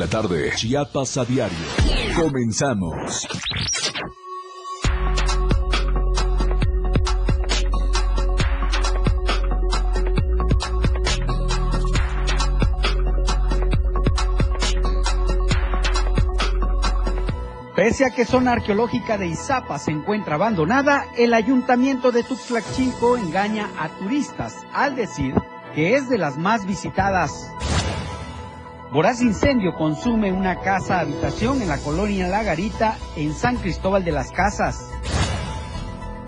La tarde, Chiapas a diario. Comenzamos. Pese a que zona arqueológica de Izapa se encuentra abandonada, el ayuntamiento de Tuxtlachico engaña a turistas al decir que es de las más visitadas. Voraz incendio consume una casa habitación en la colonia La Garita en San Cristóbal de las Casas.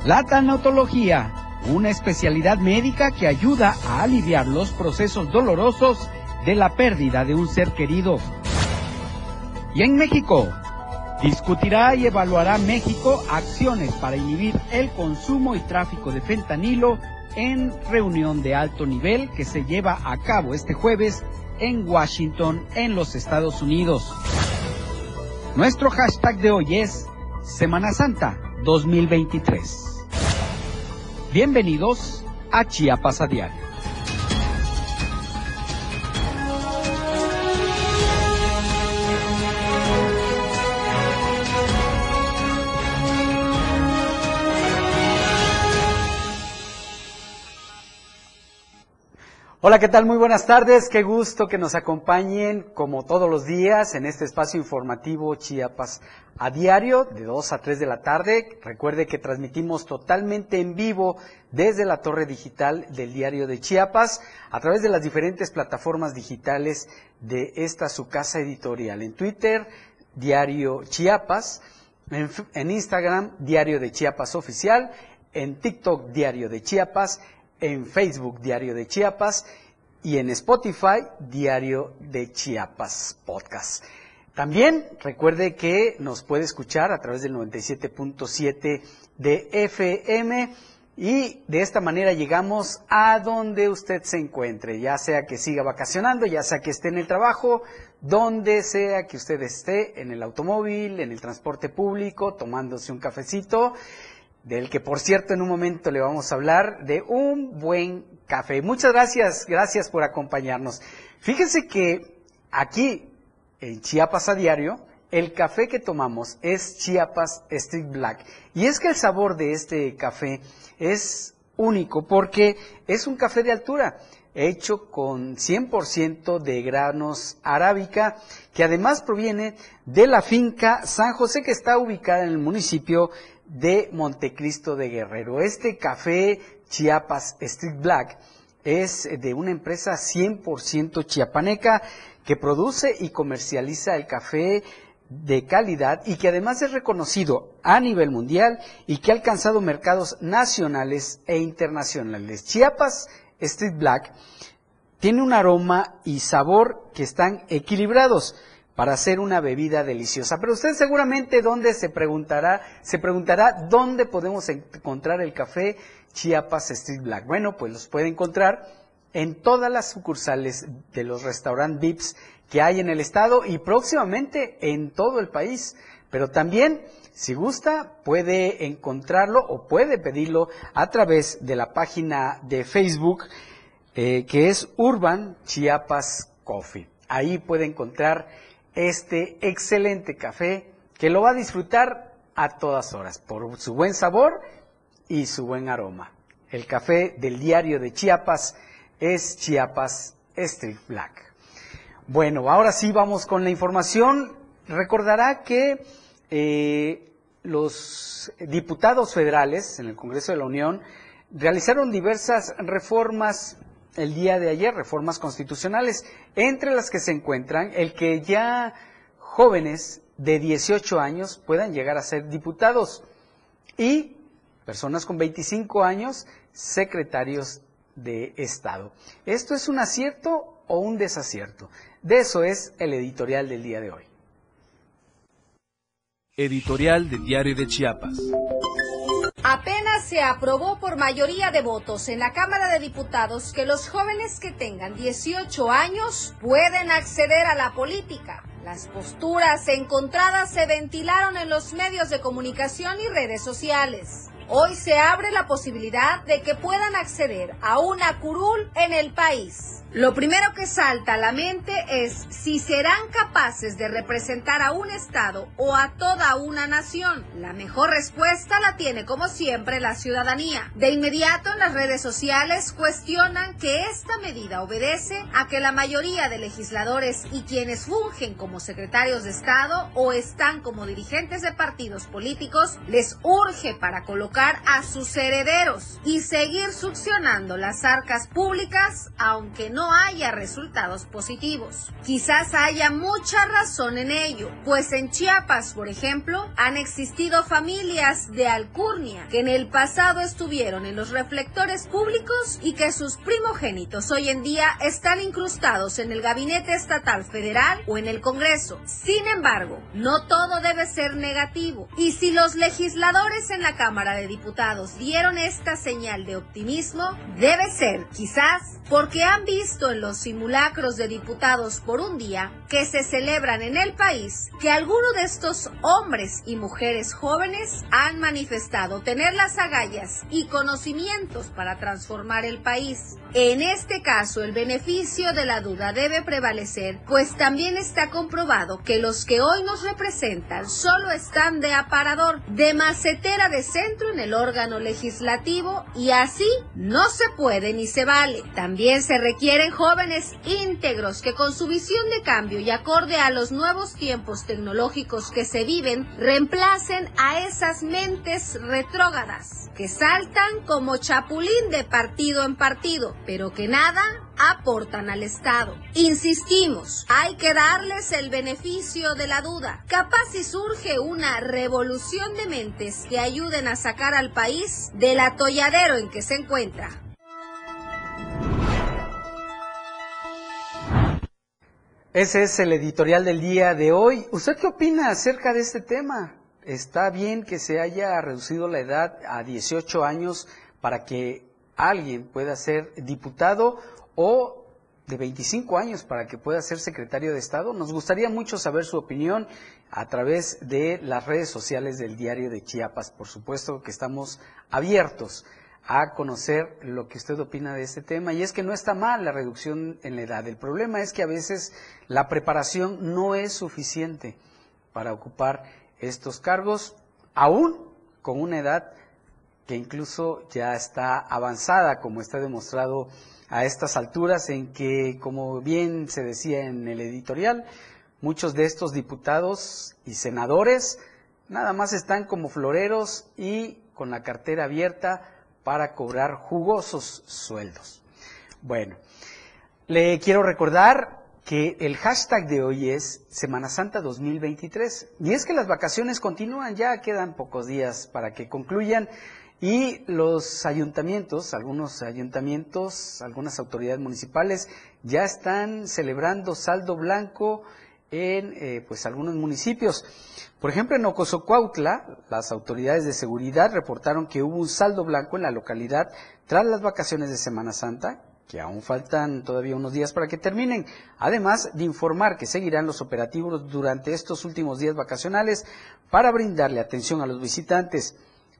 La tanatología, una especialidad médica que ayuda a aliviar los procesos dolorosos de la pérdida de un ser querido. Y en México, discutirá y evaluará México acciones para inhibir el consumo y tráfico de fentanilo en reunión de alto nivel que se lleva a cabo este jueves en Washington, en los Estados Unidos. Nuestro hashtag de hoy es Semana Santa 2023. Bienvenidos a Chiapas a Diario. Hola, ¿qué tal? Muy buenas tardes. Qué gusto que nos acompañen como todos los días en este espacio informativo Chiapas a diario de 2 a 3 de la tarde. Recuerde que transmitimos totalmente en vivo desde la torre digital del diario de Chiapas a través de las diferentes plataformas digitales de esta su casa editorial. En Twitter, Diario Chiapas, en, en Instagram, Diario de Chiapas Oficial, en TikTok, Diario de Chiapas, en Facebook Diario de Chiapas y en Spotify Diario de Chiapas Podcast. También recuerde que nos puede escuchar a través del 97.7 de FM y de esta manera llegamos a donde usted se encuentre, ya sea que siga vacacionando, ya sea que esté en el trabajo, donde sea que usted esté, en el automóvil, en el transporte público, tomándose un cafecito del que por cierto en un momento le vamos a hablar de un buen café. Muchas gracias, gracias por acompañarnos. Fíjense que aquí en Chiapas a diario, el café que tomamos es Chiapas Street Black. Y es que el sabor de este café es único porque es un café de altura hecho con 100% de granos arábica, que además proviene de la finca San José, que está ubicada en el municipio de Montecristo de Guerrero. Este café Chiapas Street Black es de una empresa 100% chiapaneca que produce y comercializa el café de calidad y que además es reconocido a nivel mundial y que ha alcanzado mercados nacionales e internacionales. Chiapas Street Black tiene un aroma y sabor que están equilibrados para hacer una bebida deliciosa. Pero usted seguramente dónde se preguntará, se preguntará dónde podemos encontrar el café Chiapas Street Black. Bueno, pues los puede encontrar en todas las sucursales de los restaurantes VIPs que hay en el estado y próximamente en todo el país. Pero también, si gusta, puede encontrarlo o puede pedirlo a través de la página de Facebook eh, que es Urban Chiapas Coffee. Ahí puede encontrar este excelente café que lo va a disfrutar a todas horas por su buen sabor y su buen aroma. El café del diario de Chiapas es Chiapas Street Black. Bueno, ahora sí vamos con la información. Recordará que eh, los diputados federales en el Congreso de la Unión realizaron diversas reformas el día de ayer, reformas constitucionales, entre las que se encuentran el que ya jóvenes de 18 años puedan llegar a ser diputados y personas con 25 años secretarios de Estado. ¿Esto es un acierto o un desacierto? De eso es el editorial del día de hoy. Editorial de Diario de Chiapas. Apenas se aprobó por mayoría de votos en la Cámara de Diputados que los jóvenes que tengan 18 años pueden acceder a la política. Las posturas encontradas se ventilaron en los medios de comunicación y redes sociales. Hoy se abre la posibilidad de que puedan acceder a una curul en el país. Lo primero que salta a la mente es si serán capaces de representar a un Estado o a toda una nación. La mejor respuesta la tiene, como siempre, la ciudadanía. De inmediato en las redes sociales cuestionan que esta medida obedece a que la mayoría de legisladores y quienes fungen como secretarios de Estado o están como dirigentes de partidos políticos les urge para colocar a sus herederos y seguir succionando las arcas públicas, aunque no no haya resultados positivos. Quizás haya mucha razón en ello, pues en Chiapas, por ejemplo, han existido familias de alcurnia que en el pasado estuvieron en los reflectores públicos y que sus primogénitos hoy en día están incrustados en el gabinete estatal federal o en el Congreso. Sin embargo, no todo debe ser negativo. Y si los legisladores en la Cámara de Diputados dieron esta señal de optimismo, debe ser, quizás, porque han visto en los simulacros de diputados por un día que se celebran en el país que algunos de estos hombres y mujeres jóvenes han manifestado tener las agallas y conocimientos para transformar el país. En este caso, el beneficio de la duda debe prevalecer, pues también está comprobado que los que hoy nos representan solo están de aparador, de macetera de centro en el órgano legislativo y así no se puede ni se vale. También se jóvenes íntegros que con su visión de cambio y acorde a los nuevos tiempos tecnológicos que se viven, reemplacen a esas mentes retrógadas que saltan como chapulín de partido en partido pero que nada aportan al Estado. Insistimos, hay que darles el beneficio de la duda. Capaz si surge una revolución de mentes que ayuden a sacar al país del atolladero en que se encuentra. Ese es el editorial del día de hoy. ¿Usted qué opina acerca de este tema? ¿Está bien que se haya reducido la edad a 18 años para que alguien pueda ser diputado o de 25 años para que pueda ser secretario de Estado. Nos gustaría mucho saber su opinión a través de las redes sociales del diario de Chiapas. Por supuesto que estamos abiertos a conocer lo que usted opina de este tema. Y es que no está mal la reducción en la edad. El problema es que a veces la preparación no es suficiente para ocupar estos cargos, aún con una edad que incluso ya está avanzada, como está demostrado a estas alturas, en que, como bien se decía en el editorial, muchos de estos diputados y senadores nada más están como floreros y con la cartera abierta para cobrar jugosos sueldos. Bueno, le quiero recordar que el hashtag de hoy es Semana Santa 2023. Y es que las vacaciones continúan, ya quedan pocos días para que concluyan y los ayuntamientos, algunos ayuntamientos, algunas autoridades municipales ya están celebrando saldo blanco en eh, pues algunos municipios. Por ejemplo, en Ocosocuautla, las autoridades de seguridad reportaron que hubo un saldo blanco en la localidad tras las vacaciones de Semana Santa, que aún faltan todavía unos días para que terminen, además de informar que seguirán los operativos durante estos últimos días vacacionales para brindarle atención a los visitantes.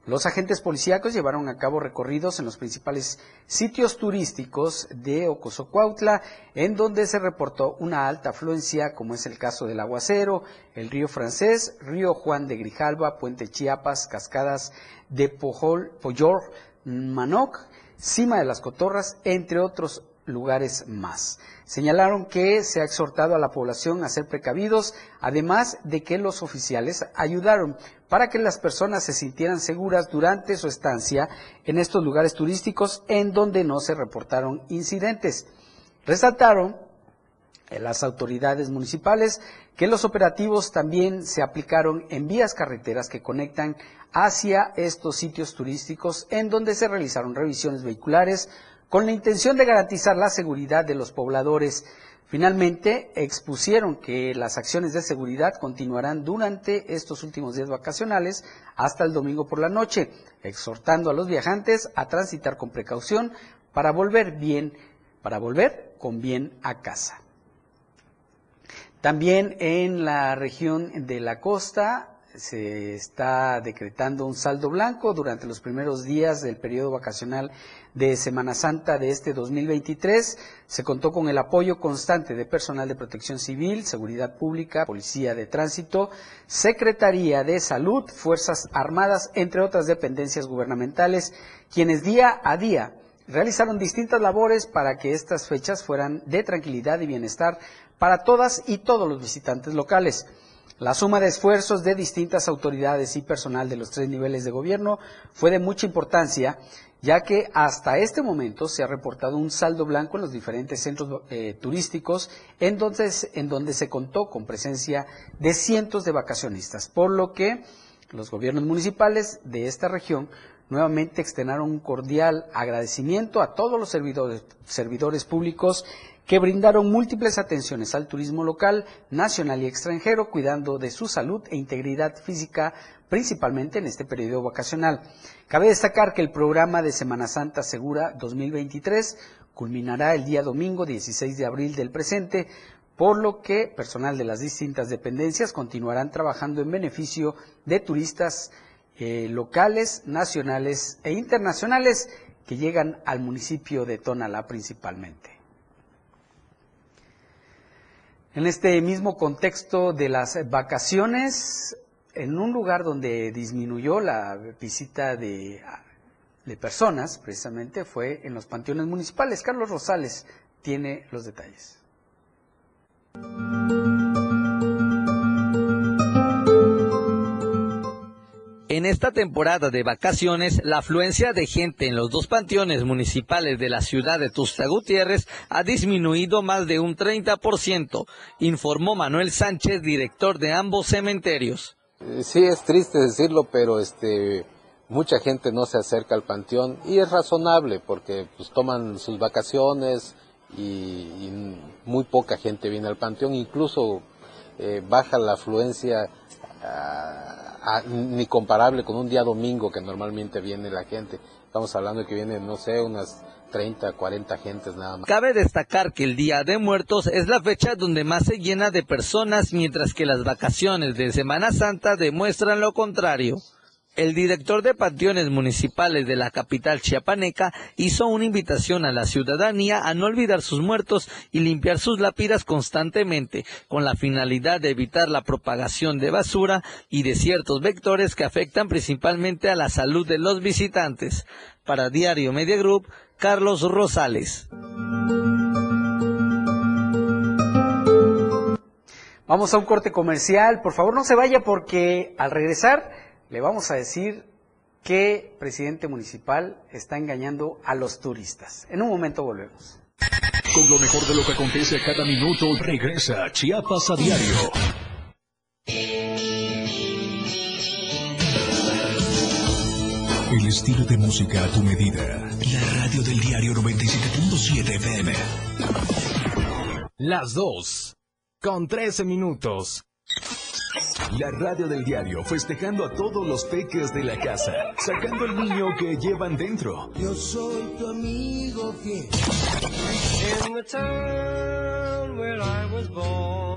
Los agentes policíacos llevaron a cabo recorridos en los principales sitios turísticos de Ocosocuautla, en donde se reportó una alta afluencia, como es el caso del Aguacero, el río Francés, río Juan de Grijalba, Puente Chiapas, cascadas de Pojol, Pollor, Manoc, Cima de las Cotorras, entre otros lugares más. Señalaron que se ha exhortado a la población a ser precavidos, además de que los oficiales ayudaron para que las personas se sintieran seguras durante su estancia en estos lugares turísticos en donde no se reportaron incidentes. Resaltaron las autoridades municipales que los operativos también se aplicaron en vías carreteras que conectan hacia estos sitios turísticos en donde se realizaron revisiones vehiculares, con la intención de garantizar la seguridad de los pobladores. Finalmente, expusieron que las acciones de seguridad continuarán durante estos últimos días vacacionales hasta el domingo por la noche, exhortando a los viajantes a transitar con precaución para volver bien, para volver con bien a casa. También en la región de la costa se está decretando un saldo blanco durante los primeros días del periodo vacacional de Semana Santa de este 2023. Se contó con el apoyo constante de personal de protección civil, seguridad pública, policía de tránsito, Secretaría de Salud, Fuerzas Armadas, entre otras dependencias gubernamentales, quienes día a día realizaron distintas labores para que estas fechas fueran de tranquilidad y bienestar para todas y todos los visitantes locales. La suma de esfuerzos de distintas autoridades y personal de los tres niveles de gobierno fue de mucha importancia, ya que hasta este momento se ha reportado un saldo blanco en los diferentes centros eh, turísticos, en donde, se contó con presencia de cientos de vacacionistas, por lo que los gobiernos municipales de esta región nuevamente externaron un cordial agradecimiento a todos los servidores, servidores públicos que brindaron múltiples atenciones al turismo local, nacional y extranjero, cuidando de su salud e integridad física, principalmente en este periodo vacacional. Cabe destacar que el programa de Semana Santa Segura 2023 culminará el día domingo 16 de abril del presente, por lo que personal de las distintas dependencias continuarán trabajando en beneficio de turistas eh, locales, nacionales e internacionales que llegan al municipio de Tonalá principalmente. En este mismo contexto de las vacaciones, en un lugar donde disminuyó la visita de, personas, precisamente, fue en los panteones municipales. Carlos Rosales tiene los detalles. En esta temporada de vacaciones, la afluencia de gente en los dos panteones municipales de la ciudad de Tusta Gutiérrez ha disminuido más de un 30%, informó Manuel Sánchez, director de ambos cementerios. Eh, sí, es triste decirlo, pero este, mucha gente no se acerca al panteón y es razonable porque pues, toman sus vacaciones y, muy poca gente viene al panteón, incluso eh, baja la afluencia. Ah, ni comparable con un día domingo que normalmente viene la gente. Estamos hablando de que vienen, no sé, unas 30, 40 gentes nada más. Cabe destacar que el Día de Muertos es la fecha donde más se llena de personas, mientras que las vacaciones de Semana Santa demuestran lo contrario. El director de panteones municipales de la capital chiapaneca hizo una invitación a la ciudadanía a no olvidar sus muertos y limpiar sus lápidas constantemente, con la finalidad de evitar la propagación de basura y de ciertos vectores que afectan principalmente a la salud de los visitantes. Para Diario Media Group, Carlos Rosales. Vamos a un corte comercial. Por favor, no se vaya porque al regresar le vamos a decir qué presidente municipal está engañando a los turistas. En un momento volvemos. Con lo mejor de lo que acontece a cada minuto, regresa Chiapas a diario. El estilo de música a tu medida. La radio del diario 97.7 FM. Las dos. Con 13 minutos. La radio del diario festejando a todos los peques de la casa, sacando el niño que llevan dentro. Yo soy tu amigo fiel.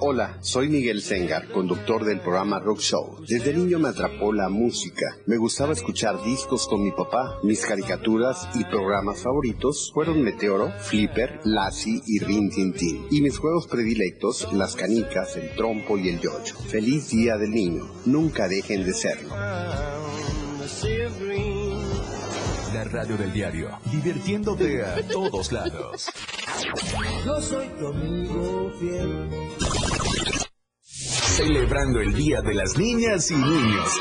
Hola, soy Miguel Sengar, conductor del programa Rock Show. Desde niño me atrapó la música. Me gustaba escuchar discos con mi papá. Mis caricaturas y programas favoritos fueron Meteoro, Flipper, Lassie y Rin Tin Tin. Y mis juegos predilectos, las canicas, el trompo y el yoyo. Feliz Día del Niño. Nunca dejen de serlo. La radio del diario, divirtiéndote a todos lados. Yo soy tu amigo fiel. Celebrando el Día de las Niñas y Niños.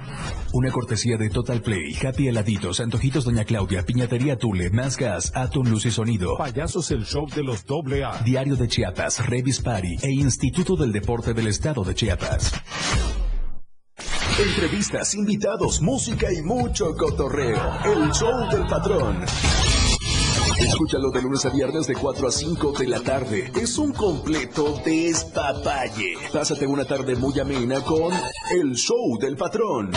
Una cortesía de Total Play, Happy Heladitos, Antojitos Doña Claudia, Piñatería Tule, Más Gas, Atom Luz y Sonido. Payasos el show de los doble A. Diario de Chiapas, Revis Party e Instituto del Deporte del Estado de Chiapas. Entrevistas, invitados, música y mucho cotorreo. El show del patrón. Escúchalo de lunes a viernes de 4 a 5 de la tarde. Es un completo despapalle. Pásate una tarde muy amena con El Show del Patrón.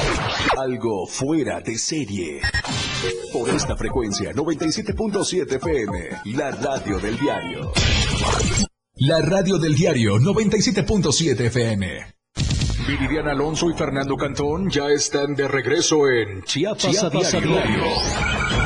Algo fuera de serie. Por esta frecuencia, 97.7 FM, la radio del diario. La radio del diario, 97.7 FM. Viridiana Alonso y Fernando Cantón ya están de regreso en Chiapas, Chiapas a a diario.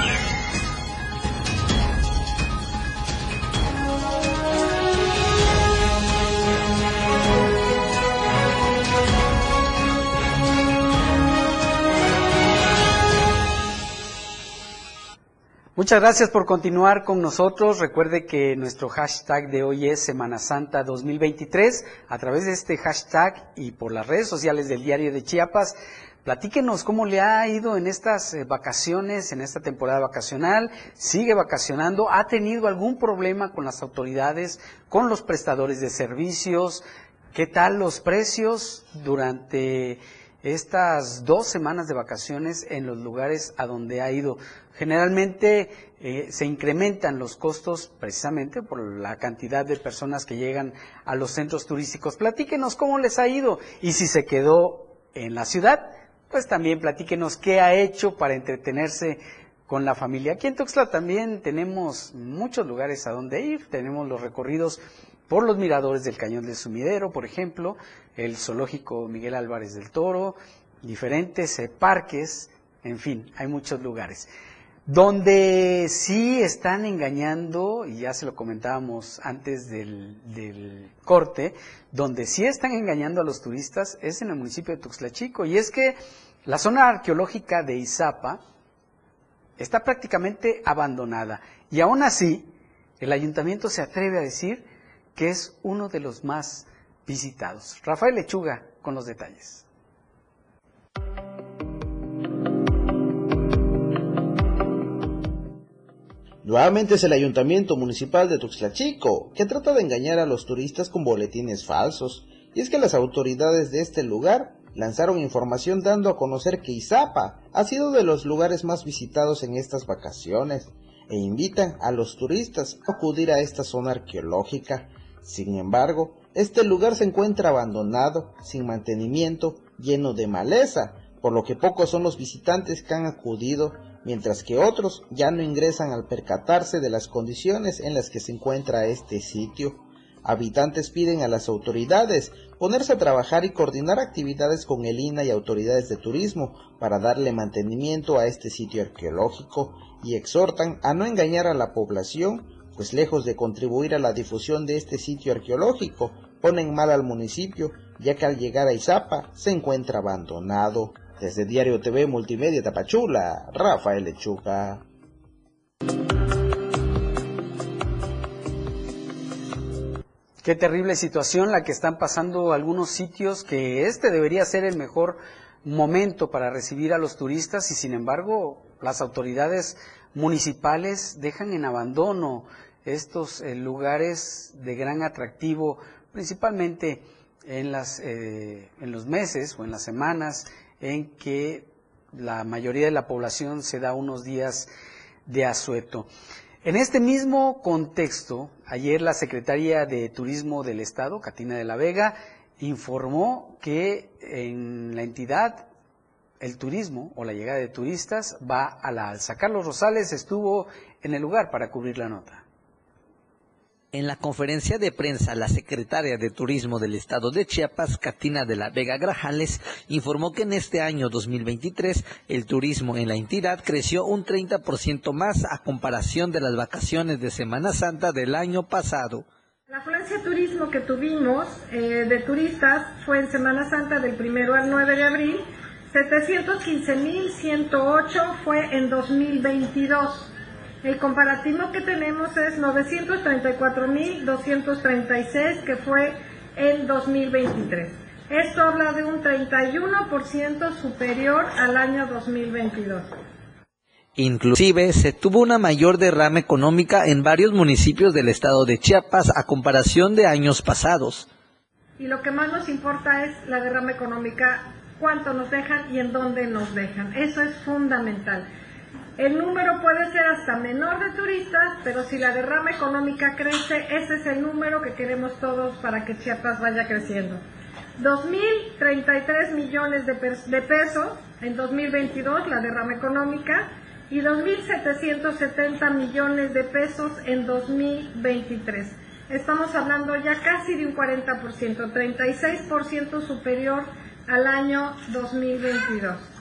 Muchas gracias por continuar con nosotros. Recuerde que nuestro hashtag de hoy es Semana Santa 2023. A través de este hashtag y por las redes sociales del Diario de Chiapas, platíquenos cómo le ha ido en estas eh, vacaciones, en esta temporada vacacional. ¿Sigue vacacionando? ¿Ha tenido algún problema con las autoridades, con los prestadores de servicios? ¿Qué tal los precios durante estas dos semanas de vacaciones en los lugares a donde ha ido? Generalmente eh, se incrementan los costos precisamente por la cantidad de personas que llegan a los centros turísticos. Platíquenos cómo les ha ido y si se quedó en la ciudad, pues también platíquenos qué ha hecho para entretenerse con la familia. Aquí en Tuxtla también tenemos muchos lugares a donde ir. Tenemos los recorridos por los miradores del Cañón del Sumidero, por ejemplo, el zoológico Miguel Álvarez del Toro, diferentes eh, parques, en fin, hay muchos lugares. Donde sí están engañando, y ya se lo comentábamos antes del, del, corte, donde sí están engañando a los turistas es en el municipio de Tuxtla Chico. Y es que la zona arqueológica de Izapa está prácticamente abandonada. Y aún así, el ayuntamiento se atreve a decir que es uno de los más visitados. Rafael Lechuga con los detalles. Nuevamente es el Ayuntamiento Municipal de Tuxtla Chico, que trata de engañar a los turistas con boletines falsos. Y es que las autoridades de este lugar lanzaron información dando a conocer que Izapa ha sido de los lugares más visitados en estas vacaciones e invitan a los turistas a acudir a esta zona arqueológica. Sin embargo, este lugar se encuentra abandonado, sin mantenimiento, lleno de maleza, por lo que pocos son los visitantes que han acudido mientras que otros ya no ingresan al percatarse de las condiciones en las que se encuentra este sitio. Habitantes piden a las autoridades ponerse a trabajar y coordinar actividades con el INA y autoridades de turismo para darle mantenimiento a este sitio arqueológico y exhortan a no engañar a la población, pues lejos de contribuir a la difusión de este sitio arqueológico, ponen mal al municipio, ya que al llegar a Izapa se encuentra abandonado. Desde Diario TV Multimedia Tapachula, Rafael Lechuga. Qué terrible situación la que están pasando algunos sitios que este debería ser el mejor momento para recibir a los turistas y sin embargo las autoridades municipales dejan en abandono estos eh, lugares de gran atractivo, principalmente en, las, eh, en los meses o en las semanas en que la mayoría de la población se da unos días de asueto. En este mismo contexto, ayer la secretaria de Turismo del Estado, Catina de la Vega, informó que en la entidad el turismo o la llegada de turistas va a la alza. Carlos Rosales estuvo en el lugar para cubrir la nota. En la conferencia de prensa, la secretaria de Turismo del Estado de Chiapas, Catina de la Vega Grajales, informó que en este año 2023 el turismo en la entidad creció un 30% más a comparación de las vacaciones de Semana Santa del año pasado. La afluencia de turismo que tuvimos eh, de turistas fue en Semana Santa del 1 al 9 de abril 715.108 fue en 2022. El comparativo que tenemos es 934.236 que fue en 2023. Esto habla de un 31% superior al año 2022. Inclusive se tuvo una mayor derrama económica en varios municipios del estado de Chiapas a comparación de años pasados. Y lo que más nos importa es la derrama económica, cuánto nos dejan y en dónde nos dejan. Eso es fundamental. El número puede ser hasta menor de turistas, pero si la derrama económica crece, ese es el número que queremos todos para que Chiapas vaya creciendo. 2.033 millones de, pesos en 2022 la derrama económica y 2.770 millones de pesos en 2023. Estamos hablando ya casi de un 40%, 36% superior al año 2022.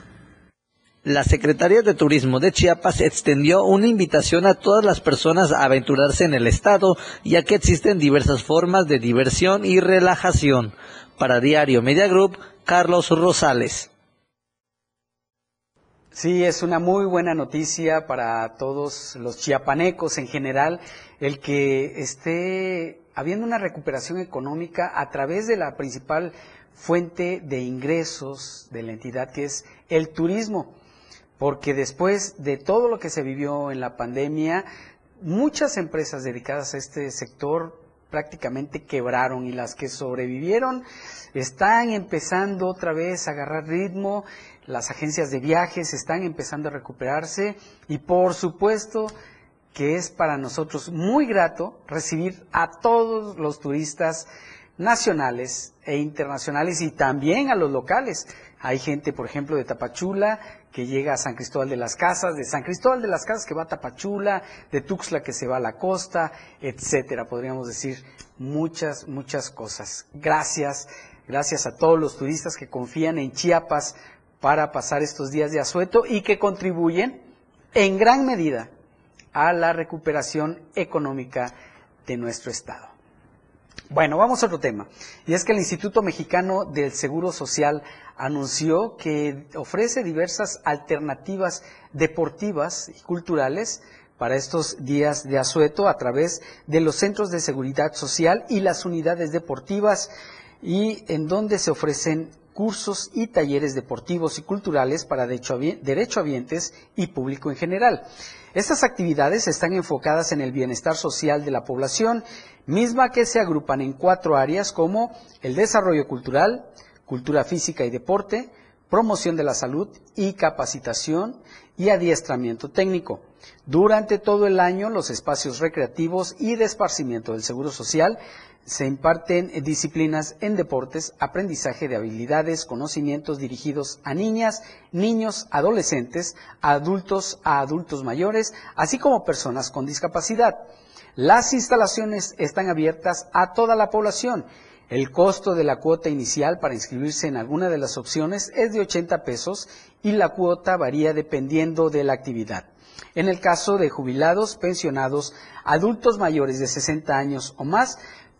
La Secretaría de Turismo de Chiapas extendió una invitación a todas las personas a aventurarse en el estado, ya que existen diversas formas de diversión y relajación. Para Diario Media Group, Carlos Rosales. Sí, es una muy buena noticia para todos los chiapanecos en general el que esté habiendo una recuperación económica a través de la principal fuente de ingresos de la entidad que es el turismo porque después de todo lo que se vivió en la pandemia, muchas empresas dedicadas a este sector prácticamente quebraron y las que sobrevivieron están empezando otra vez a agarrar ritmo, las agencias de viajes están empezando a recuperarse y por supuesto que es para nosotros muy grato recibir a todos los turistas nacionales e internacionales y también a los locales. Hay gente, por ejemplo, de Tapachula que llega a San Cristóbal de las Casas, de San Cristóbal de las Casas que va a Tapachula, de Tuxtla que se va a la costa, etcétera. Podríamos decir muchas, muchas cosas. Gracias, gracias a todos los turistas que confían en Chiapas para pasar estos días de asueto y que contribuyen en gran medida a la recuperación económica de nuestro Estado. Bueno, vamos a otro tema. Y es que el Instituto Mexicano del Seguro Social anunció que ofrece diversas alternativas deportivas y culturales para estos días de asueto a través de los centros de seguridad social y las unidades deportivas y en donde se ofrecen cursos y talleres deportivos y culturales para derechohabientes y público en general. Estas actividades están enfocadas en el bienestar social de la población, misma que se agrupan en cuatro áreas como el desarrollo cultural, cultura física y deporte, promoción de la salud y capacitación y adiestramiento técnico. Durante todo el año, los espacios recreativos y de esparcimiento del Seguro Social se imparten disciplinas en deportes, aprendizaje de habilidades, conocimientos dirigidos a niñas, niños, adolescentes, adultos, a adultos mayores, así como personas con discapacidad. Las instalaciones están abiertas a toda la población el costo de la cuota inicial para inscribirse en alguna de las opciones es de 80 pesos y la cuota varía dependiendo de la actividad. En el caso de jubilados, pensionados, adultos mayores de 60 años o más,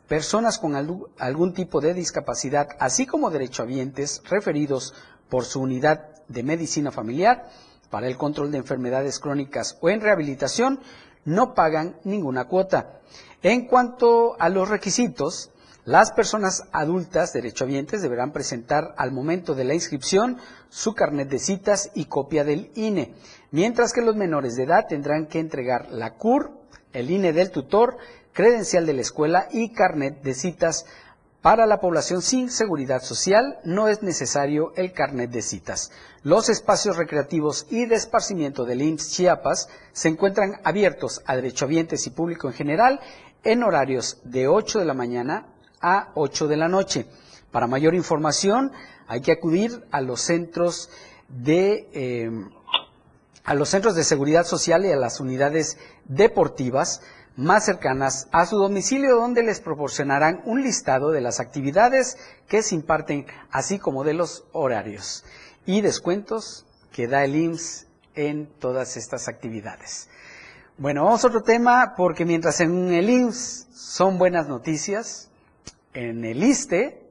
personas con algún tipo de discapacidad, así como derechohabientes referidos por su unidad de medicina familiar para el control de enfermedades crónicas o en rehabilitación, no pagan ninguna cuota. En cuanto a los requisitos, las personas adultas derechohabientes deberán presentar al momento de la inscripción su carnet de citas y copia del INE, mientras que los menores de edad tendrán que entregar la CUR, el INE del tutor, credencial de la escuela y carnet de citas. Para la población sin seguridad social no es necesario el carnet de citas. Los espacios recreativos y de esparcimiento del IMSS Chiapas se encuentran abiertos a derechohabientes y público en general en horarios de 8 de la mañana a 8 de la noche. Para mayor información hay que acudir a los centros de eh, a los centros de seguridad social y a las unidades deportivas más cercanas a su domicilio donde les proporcionarán un listado de las actividades que se imparten así como de los horarios y descuentos que da el IMSS en todas estas actividades. Bueno, vamos a otro tema porque mientras en el IMSS son buenas noticias, en el ISTE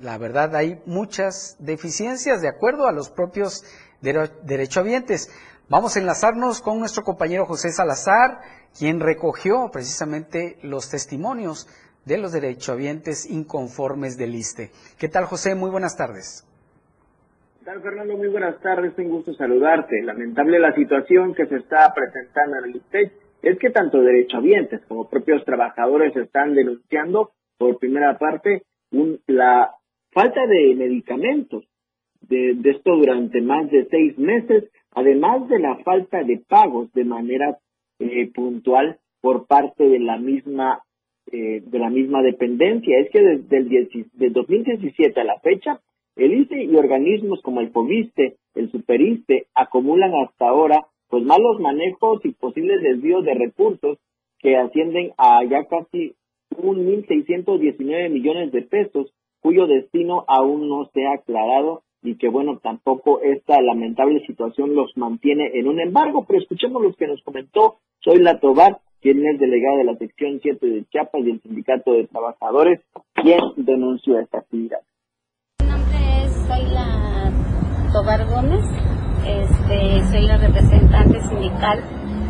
la verdad hay muchas deficiencias de acuerdo a los propios derechohabientes. Vamos a enlazarnos con nuestro compañero José Salazar, quien recogió precisamente los testimonios de los derechohabientes inconformes del ISTE. ¿Qué tal, José? Muy buenas tardes. ¿Qué tal, Fernando? Muy buenas tardes. Un gusto saludarte. Lamentable la situación que se está presentando en el ISTE es que tanto derechohabientes como propios trabajadores están denunciando, por primera parte, la falta de medicamentos. De, esto durante más de seis meses, además de la falta de pagos de manera eh, puntual por parte de la misma eh, de la misma dependencia. Es que desde el 2017 a la fecha, el ICE y organismos como el FOMISTE, el SUPERISTE, acumulan hasta ahora pues malos manejos y posibles desvíos de recursos que ascienden a ya casi un 1.619 millones de pesos, cuyo destino aún no se ha aclarado y que bueno, tampoco esta lamentable situación los mantiene en un embargo, pero escuchemos lo que nos comentó Soy La Tobar, quien es delegada de la sección 7 de Chiapas y el Sindicato de Trabajadores, quien denunció esta actividad. Mi nombre es Soyla Tobar Gómez, este, soy la representante sindical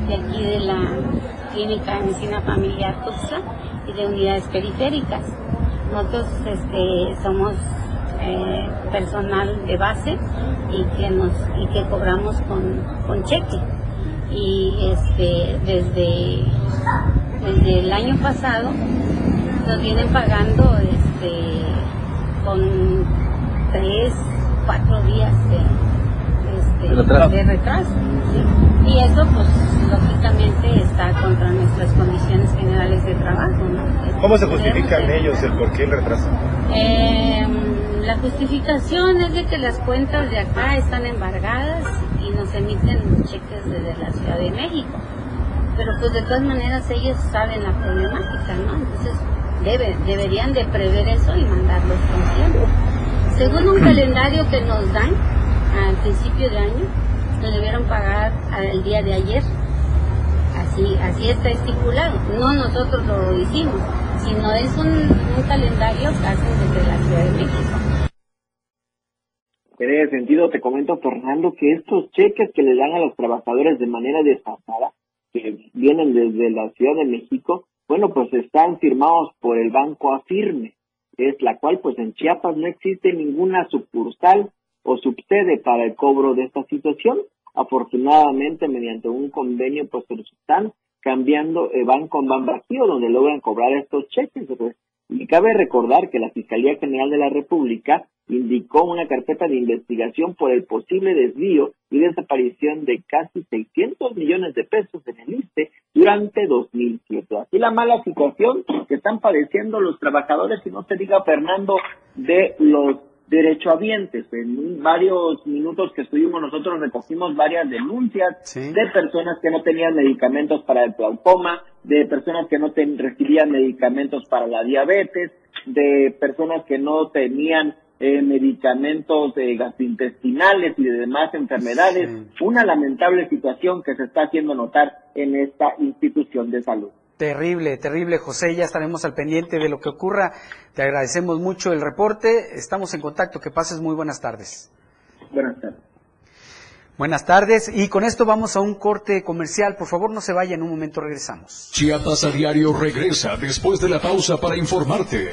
de aquí de la Clínica de Medicina Familiar Tuxtla y de unidades periféricas. Nosotros este, somos eh, personal de base y que nos y que cobramos con, con cheque. Y este desde desde el año pasado nos vienen pagando este con tres cuatro días de, este, retraso, y eso pues lógicamente está contra nuestras condiciones generales de trabajo ¿cómo se justifican ellos el por qué el retraso? Eh, la justificación es de que las cuentas de acá están embargadas y nos emiten cheques desde la Ciudad de México. Pero pues de todas maneras ellos saben la problemática, ¿no? Entonces debe, deberían de prever eso y mandarlos con tiempo. Según un calendario que nos dan al principio de año, nos debieron pagar al día de ayer. Así, así está estipulado. No nosotros lo hicimos, sino es un, un calendario que hacen desde la Ciudad de México. En ese sentido, te comento, Fernando, que estos cheques que le dan a los trabajadores de manera desfasada, que vienen desde la Ciudad de México, bueno, pues están firmados por el Banco Afirme, es la cual, pues en Chiapas no existe ninguna sucursal o subsede para el cobro de esta situación. Afortunadamente, mediante un convenio, pues se están cambiando, eh, van con Ban donde logran cobrar estos cheques. Y cabe recordar que la Fiscalía General de la República indicó una carpeta de investigación por el posible desvío y desaparición de casi 600 millones de pesos en el ISTE durante 2007. Así la mala situación que están padeciendo los trabajadores, y no se diga Fernando, de los derechohabientes. En varios minutos que estuvimos nosotros recogimos varias denuncias de personas que no tenían medicamentos para el glaucoma, de personas que no recibían medicamentos para la diabetes, de personas que no tenían eh, medicamentos eh, gastrointestinales y de demás enfermedades. Una lamentable situación que se está haciendo notar en esta institución de salud. Terrible, terrible, José. Ya estaremos al pendiente de lo que ocurra. Te agradecemos mucho el reporte. Estamos en contacto. Que pases muy buenas tardes. Buenas tardes. Buenas tardes. Y con esto vamos a un corte comercial. Por favor, no se vaya. En un momento regresamos. Chiapas a diario regresa después de la pausa para informarte.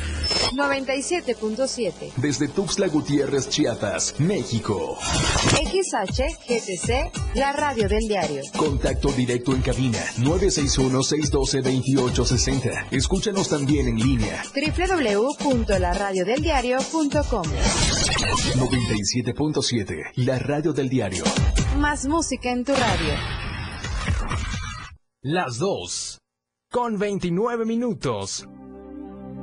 97.7. Desde Tuxtla Gutiérrez, Chiapas, México. XHGTC, la radio del diario. Contacto directo en cabina 961-612-2860. Escúchanos también en línea. www.laradiodeldiario.com 97.7, la radio del diario. Más música en tu radio. Las dos. Con 29 minutos.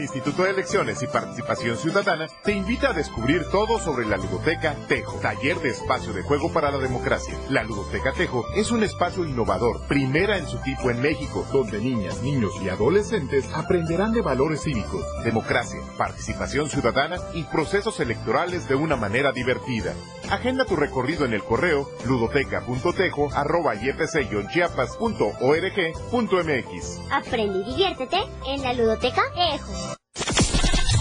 El Instituto de Elecciones y Participación Ciudadana te invita a descubrir todo sobre la Ludoteca Tejo, taller de espacio de juego para la democracia. La Ludoteca Tejo es un espacio innovador, primera en su tipo en México, donde niñas, niños y adolescentes aprenderán de valores cívicos, democracia, participación ciudadana y procesos electorales de una manera divertida. Agenda tu recorrido en el correo ludoteca.tejo.chiapas.org.mx. Aprende y diviértete en la Ludoteca Tejo.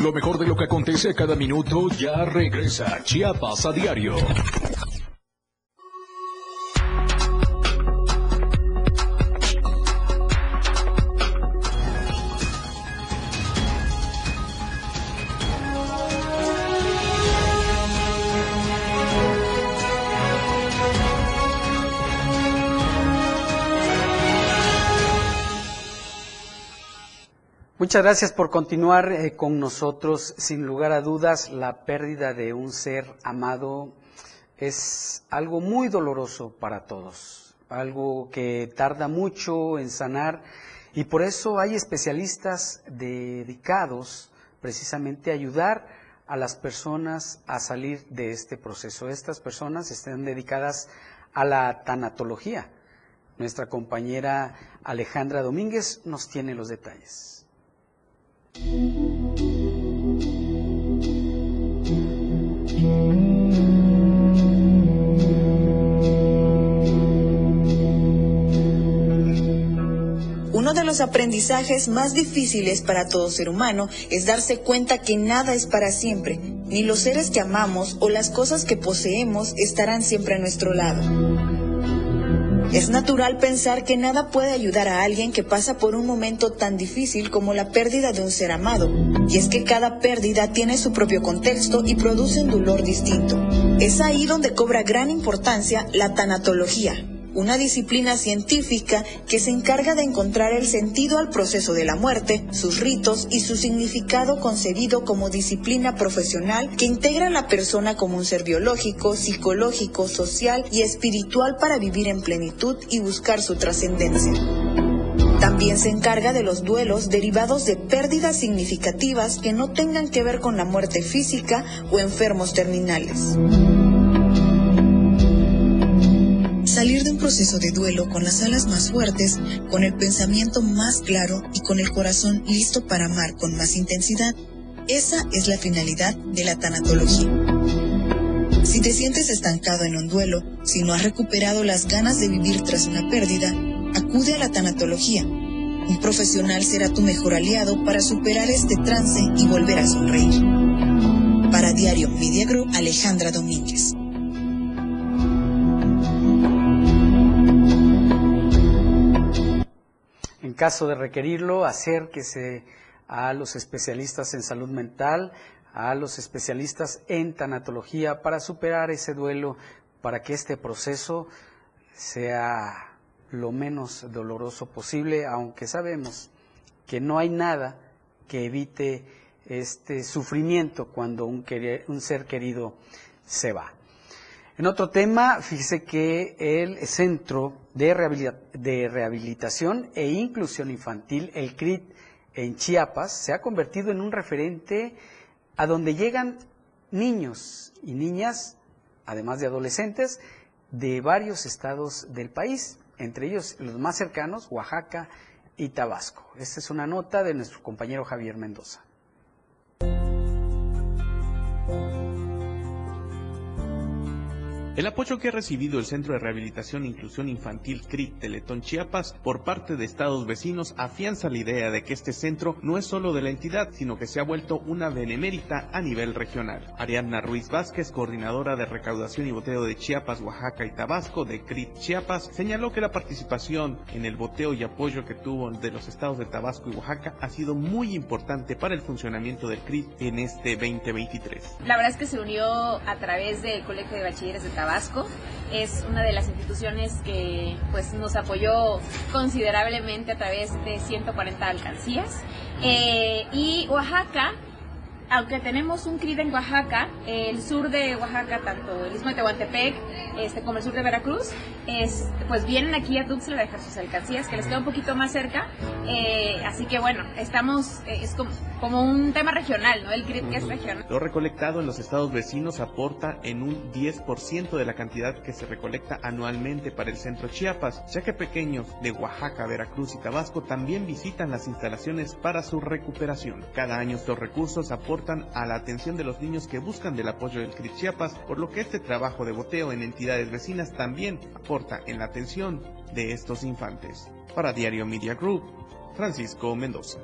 Lo mejor de lo que acontece cada minuto, ya regresa Chiapas a diario. Muchas gracias por continuar eh, con nosotros. Sin lugar a dudas, la pérdida de un ser amado es algo muy doloroso para todos, algo que tarda mucho en sanar y por eso hay especialistas dedicados precisamente a ayudar a las personas a salir de este proceso. Estas personas están dedicadas a la tanatología. Nuestra compañera Alejandra Domínguez nos tiene los detalles. Uno de los aprendizajes más difíciles para todo ser humano es darse cuenta que nada es para siempre, ni los seres que amamos o las cosas que poseemos estarán siempre a nuestro lado. Es natural pensar que nada puede ayudar a alguien que pasa por un momento tan difícil como la pérdida de un ser amado. Y es que cada pérdida tiene su propio contexto y produce un dolor distinto. Es ahí donde cobra gran importancia la tanatología, una disciplina científica que se encarga de encontrar el sentido al proceso de la muerte, sus ritos y su significado concebido como disciplina profesional que integra a la persona como un ser biológico, psicológico, social y espiritual para vivir en plenitud y buscar su trascendencia. También se encarga de los duelos derivados de pérdidas significativas que no tengan que ver con la muerte física o enfermos terminales. Proceso de duelo con las alas más fuertes, con el pensamiento más claro y con el corazón listo para amar con más intensidad, esa es la finalidad de la tanatología. Si te sientes estancado en un duelo, si no has recuperado las ganas de vivir tras una pérdida, acude a la tanatología. Un profesional será tu mejor aliado para superar este trance y volver a sonreír. Para Diario Media Group, Alejandra Domínguez. Caso de requerirlo, acérquese a los especialistas en salud mental, a los especialistas en tanatología para superar ese duelo, para que este proceso sea lo menos doloroso posible, aunque sabemos que no hay nada que evite este sufrimiento cuando un, un ser querido se va. En otro tema, fíjese que el Centro de, Rehabilitación e Inclusión Infantil, el CRIT, en Chiapas, se ha convertido en un referente a donde llegan niños y niñas, además de adolescentes, de varios estados del país. entre ellos los más cercanos, Oaxaca y Tabasco. Esta es una nota de nuestro compañero Javier Mendoza. El apoyo que ha recibido el Centro de Rehabilitación e Inclusión Infantil CRIT Teletón Chiapas por parte de estados vecinos afianza la idea de que este centro no es solo de la entidad, sino que se ha vuelto una benemérita a nivel regional. Ariadna Ruiz Vázquez, coordinadora de recaudación y boteo de Chiapas, Oaxaca y Tabasco de CRIT Chiapas, señaló que la participación en el boteo y apoyo que tuvo de los estados de Tabasco y Oaxaca ha sido muy importante para el funcionamiento del CRIT en este 2023. La verdad es que se unió a través del Colegio de Bachilleres de Tabasco Tabasco. Es una de las instituciones que pues, nos apoyó considerablemente a través de 140 alcancías. Eh, y Oaxaca aunque tenemos un CRID en Oaxaca, el sur de Oaxaca, tanto el istmo de Tehuantepec este, como el sur de Veracruz, es, pues vienen aquí a Tuxtla a dejar sus alcancías, que les queda un poquito más cerca. Eh, así que bueno, estamos, eh, es como, como, un tema regional, ¿no? El CRID que es regional. Lo recolectado en los estados vecinos aporta en un 10% de la cantidad que se recolecta anualmente para el centro Chiapas, ya que pequeños de Oaxaca, Veracruz y Tabasco también visitan las instalaciones para su recuperación. Cada año estos recursos aportan a la atención de los niños que buscan del apoyo del CRIP Chiapas, por lo que este trabajo de boteo en entidades vecinas también aporta en la atención de estos infantes. Para Diario Media Group, Francisco Mendoza.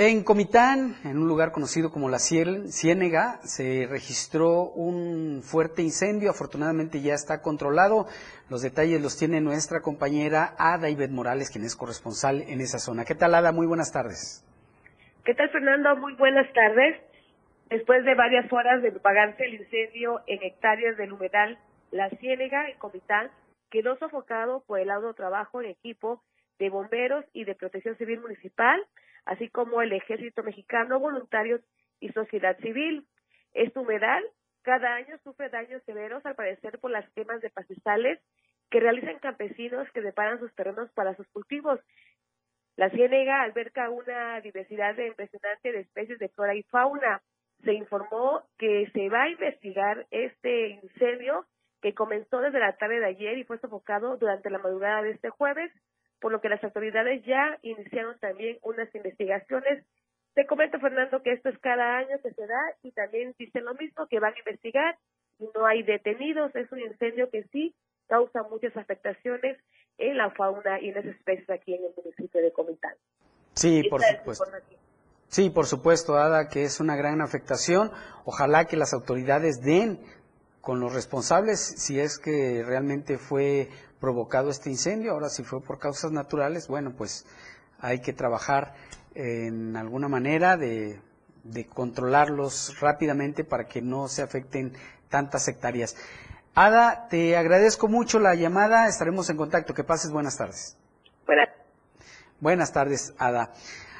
En Comitán, en un lugar conocido como la Ciénega, se registró un fuerte incendio. Afortunadamente ya está controlado. Los detalles los tiene nuestra compañera Ada Ivette Morales, quien es corresponsal en esa zona. ¿Qué tal, Ada? Muy buenas tardes. ¿Qué tal, Fernando? Muy buenas tardes. Después de varias horas de propagarse el incendio en hectáreas del humedal La Ciénega, en Comitán, quedó sofocado por el auto trabajo en equipo de bomberos y de protección civil municipal, así como el ejército mexicano, voluntarios y sociedad civil. Este humedal cada año sufre daños severos al parecer por las quemas de pastizales que realizan campesinos que deparan sus terrenos para sus cultivos la ciénega alberga una diversidad de impresionante de especies de flora y fauna. Se informó que se va a investigar este incendio que comenzó desde la tarde de ayer y fue sofocado durante la madrugada de este jueves, por lo que las autoridades ya iniciaron también unas investigaciones. Te comento, Fernando, que esto es cada año que se da y también dicen lo mismo, que van a investigar y no hay detenidos. Es un incendio que sí causa muchas afectaciones en la fauna y en las especies aquí en el municipio de Comitán. Sí, por supuesto. Sí, por supuesto, Ada, que es una gran afectación. Ojalá que las autoridades den con los responsables si es que realmente fue provocado este incendio. Ahora, si fue por causas naturales, bueno, pues hay que trabajar en alguna manera de, de controlarlos rápidamente para que no se afecten tantas hectáreas. Ada, te agradezco mucho la llamada, estaremos en contacto. Que pases buenas tardes. Buenas. Buenas tardes, Ada.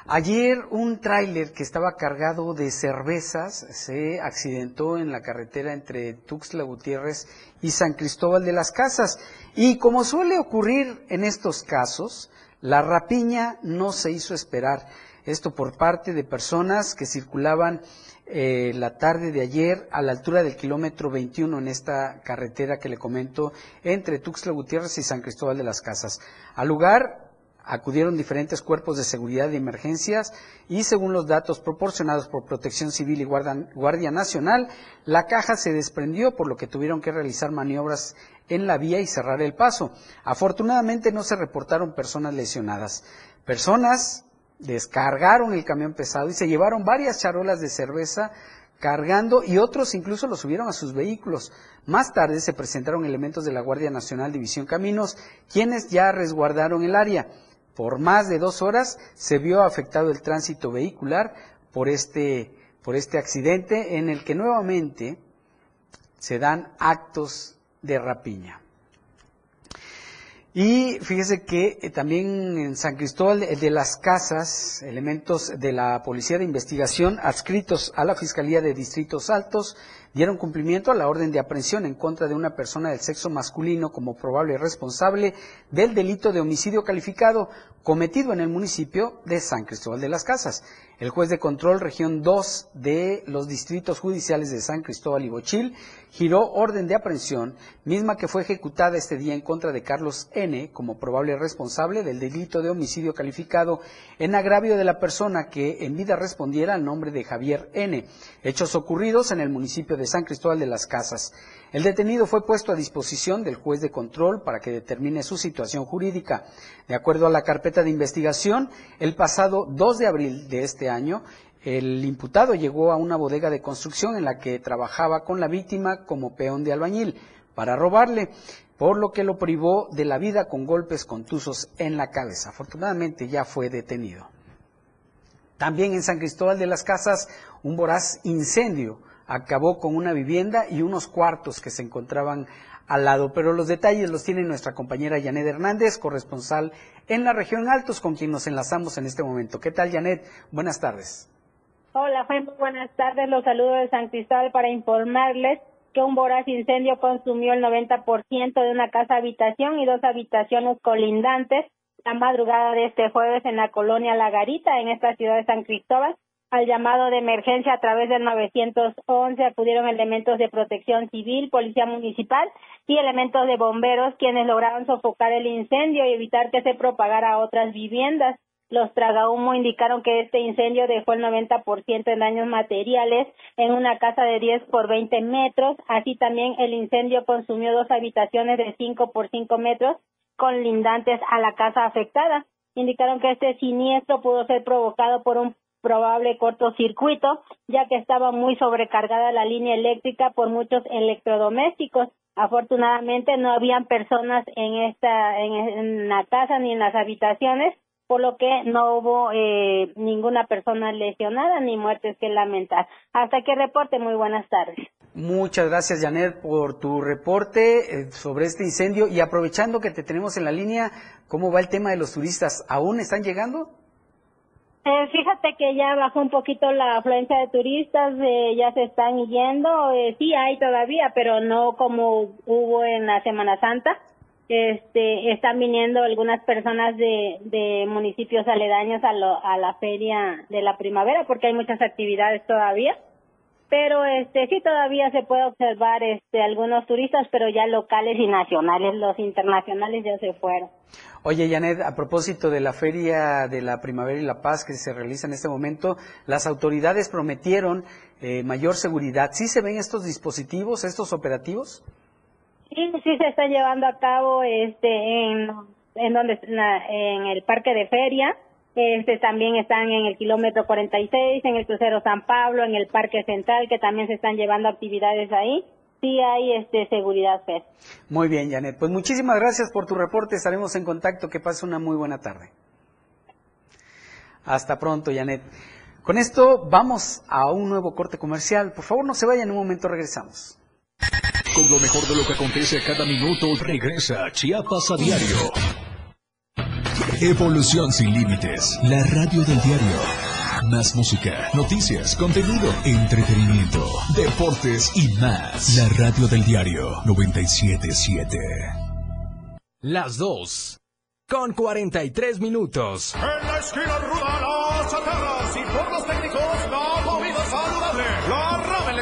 Ayer un tráiler que estaba cargado de cervezas se accidentó en la carretera entre Tuxtla Gutiérrez y San Cristóbal de las Casas. Y como suele ocurrir en estos casos, la rapiña no se hizo esperar. Esto por parte de personas que circulaban eh, la tarde de ayer a la altura del kilómetro 21 en esta carretera que le comento entre Tuxtla Gutiérrez y San Cristóbal de las Casas. Al lugar acudieron diferentes cuerpos de seguridad de emergencias y según los datos proporcionados por Protección Civil y Guardia Nacional, la caja se desprendió por lo que tuvieron que realizar maniobras en la vía y cerrar el paso. Afortunadamente no se reportaron personas lesionadas. Personas descargaron el camión pesado y se llevaron varias charolas de cerveza cargando y otros incluso los subieron a sus vehículos. Más tarde se presentaron elementos de la Guardia Nacional División Caminos, quienes ya resguardaron el área. Por más de dos horas se vio afectado el tránsito vehicular por este, por este accidente en el que nuevamente se dan actos de rapiña. Y fíjese que eh, también en San Cristóbal de las Casas, elementos de la Policía de Investigación adscritos a la Fiscalía de Distritos Altos dieron cumplimiento a la orden de aprehensión en contra de una persona del sexo masculino como probable responsable del delito de homicidio calificado cometido en el municipio de San Cristóbal de las Casas. El juez de control región 2 de los distritos judiciales de San Cristóbal y Bochil giró orden de aprehensión, misma que fue ejecutada este día en contra de Carlos N. como probable responsable del delito de homicidio calificado en agravio de la persona que en vida respondiera al nombre de Javier N. Hechos ocurridos en el municipio de San Cristóbal de las Casas. El detenido fue puesto a disposición del juez de control para que determine su situación jurídica. De acuerdo a la carpeta de investigación, el pasado 2 de abril de este año, el imputado llegó a una bodega de construcción en la que trabajaba con la víctima como peón de albañil para robarle, por lo que lo privó de la vida con golpes contusos en la cabeza. Afortunadamente ya fue detenido. También en San Cristóbal de las Casas, un voraz incendio acabó con una vivienda y unos cuartos que se encontraban al lado. Pero los detalles los tiene nuestra compañera Janet Hernández, corresponsal en la región Altos, con quien nos enlazamos en este momento. ¿Qué tal, Janet? Buenas tardes. Hola, Juan. Buenas tardes. Los saludo de San Cristóbal para informarles que un voraz incendio consumió el 90% de una casa habitación y dos habitaciones colindantes la madrugada de este jueves en la colonia La Garita, en esta ciudad de San Cristóbal. Al llamado de emergencia a través del 911 acudieron elementos de protección civil, policía municipal y elementos de bomberos quienes lograron sofocar el incendio y evitar que se propagara a otras viviendas. Los tragahumo indicaron que este incendio dejó el 90% en daños materiales en una casa de 10 por 20 metros. Así también el incendio consumió dos habitaciones de 5 por 5 metros con lindantes a la casa afectada. Indicaron que este siniestro pudo ser provocado por un probable cortocircuito, ya que estaba muy sobrecargada la línea eléctrica por muchos electrodomésticos. Afortunadamente no habían personas en esta en, la casa ni en las habitaciones, por lo que no hubo eh, ninguna persona lesionada ni muertes que lamentar. Hasta que reporte, muy buenas tardes. Muchas gracias, Janet, por tu reporte eh, sobre este incendio y aprovechando que te tenemos en la línea, ¿cómo va el tema de los turistas? ¿Aún están llegando? Eh, fíjate que ya bajó un poquito la afluencia de turistas, eh, ya se están yendo, eh, sí hay todavía, pero no como hubo en la Semana Santa. Este, están viniendo algunas personas de, de municipios aledaños a, a la feria de la primavera porque hay muchas actividades todavía pero este sí todavía se puede observar este algunos turistas pero ya locales y nacionales. Los internacionales ya se fueron. Oye Janet a propósito de la feria de la primavera y la paz que se realiza en este momento las autoridades prometieron eh, mayor seguridad. Sí se ven estos dispositivos estos operativos sí sí se están llevando a cabo este en en donde en el parque de feria este, también están en el kilómetro 46, en el crucero San Pablo, en el Parque Central, que también se están llevando actividades ahí. Sí hay este, seguridad, Fer. Muy bien, Janet. Pues muchísimas gracias por tu reporte. Estaremos en contacto. Que pase una muy buena tarde. Hasta pronto, Janet. Con esto vamos a un nuevo corte comercial. Por favor, no se vayan, en un momento regresamos. Con lo mejor de lo que acontece cada minuto, regresa Chiapas a diario. Evolución sin límites. La radio del diario. Más música, noticias, contenido, entretenimiento, deportes y más. La radio del diario 977. Las dos. Con 43 minutos. En la esquina ruda, las chatarras y por los técnicos, la comida saludable. La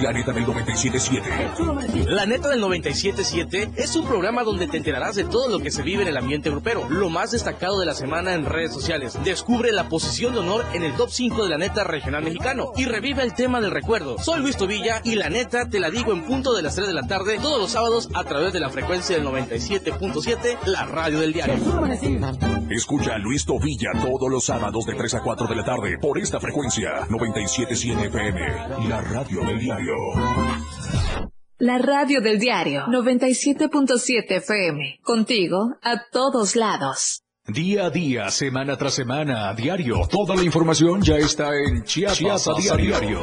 La neta del 97.7. La neta del 97.7 es un programa donde te enterarás de todo lo que se vive en el ambiente grupero, lo más destacado de la semana en redes sociales. Descubre la posición de honor en el top 5 de la neta regional mexicano y revive el tema del recuerdo. Soy Luis Tobilla y la neta te la digo en punto de las 3 de la tarde todos los sábados a través de la frecuencia del 97.7, la radio del diario. Escucha a Luis Tobilla todos los sábados de 3 a 4 de la tarde por esta frecuencia 97.7 FM, la radio del diario. La radio del diario 97.7 FM. Contigo a todos lados. Día a día, semana tras semana, a diario. Toda la información ya está en Chiapas, Chiapas a a diario.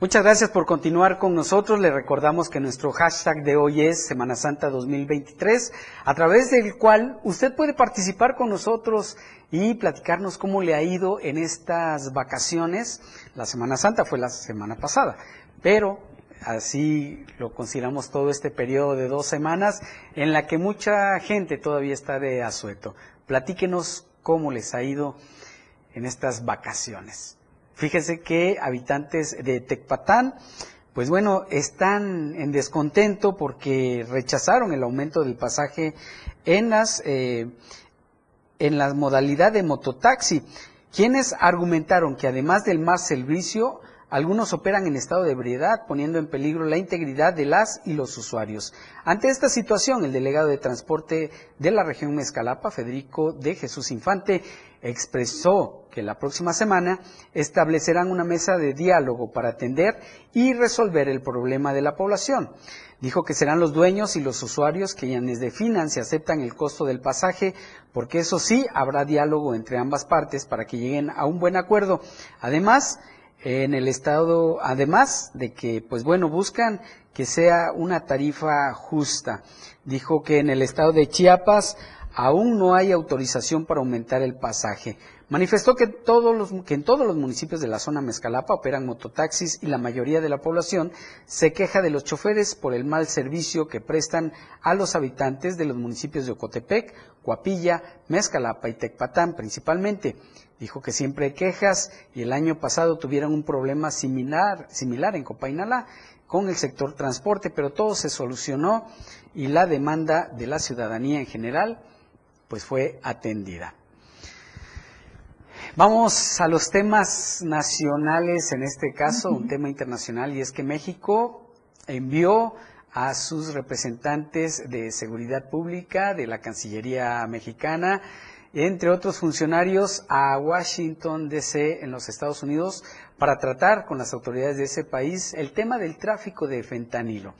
Muchas gracias por continuar con nosotros. Le recordamos que nuestro hashtag de hoy es Semana Santa 2023, a través del cual usted puede participar con nosotros y platicarnos cómo le ha ido en estas vacaciones. La Semana Santa fue la semana pasada, pero así lo consideramos todo este periodo de dos semanas en la que mucha gente todavía está de asueto. Platíquenos cómo les ha ido en estas vacaciones. Fíjese que habitantes de Tecpatán, pues bueno, están en descontento porque rechazaron el aumento del pasaje en las eh, en la modalidad de mototaxi, quienes argumentaron que además del más servicio, algunos operan en estado de ebriedad, poniendo en peligro la integridad de las y los usuarios. Ante esta situación, el delegado de transporte de la región Mezcalapa, Federico de Jesús Infante, expresó que la próxima semana establecerán una mesa de diálogo para atender y resolver el problema de la población. Dijo que serán los dueños y los usuarios quienes definan si aceptan el costo del pasaje, porque eso sí habrá diálogo entre ambas partes para que lleguen a un buen acuerdo. Además, en el estado, además de que, pues bueno, buscan que sea una tarifa justa. Dijo que en el estado de Chiapas aún no hay autorización para aumentar el pasaje. Manifestó que, todos los, que en todos los municipios de la zona Mezcalapa operan mototaxis y la mayoría de la población se queja de los choferes por el mal servicio que prestan a los habitantes de los municipios de Ocotepec, Coapilla, Mezcalapa y Tecpatán principalmente. Dijo que siempre hay quejas y el año pasado tuvieron un problema similar, similar en Copainalá con el sector transporte, pero todo se solucionó y la demanda de la ciudadanía en general pues fue atendida. Vamos a los temas nacionales, en este caso un tema internacional, y es que México envió a sus representantes de seguridad pública de la Cancillería mexicana, entre otros funcionarios, a Washington, D.C., en los Estados Unidos, para tratar con las autoridades de ese país el tema del tráfico de fentanilo.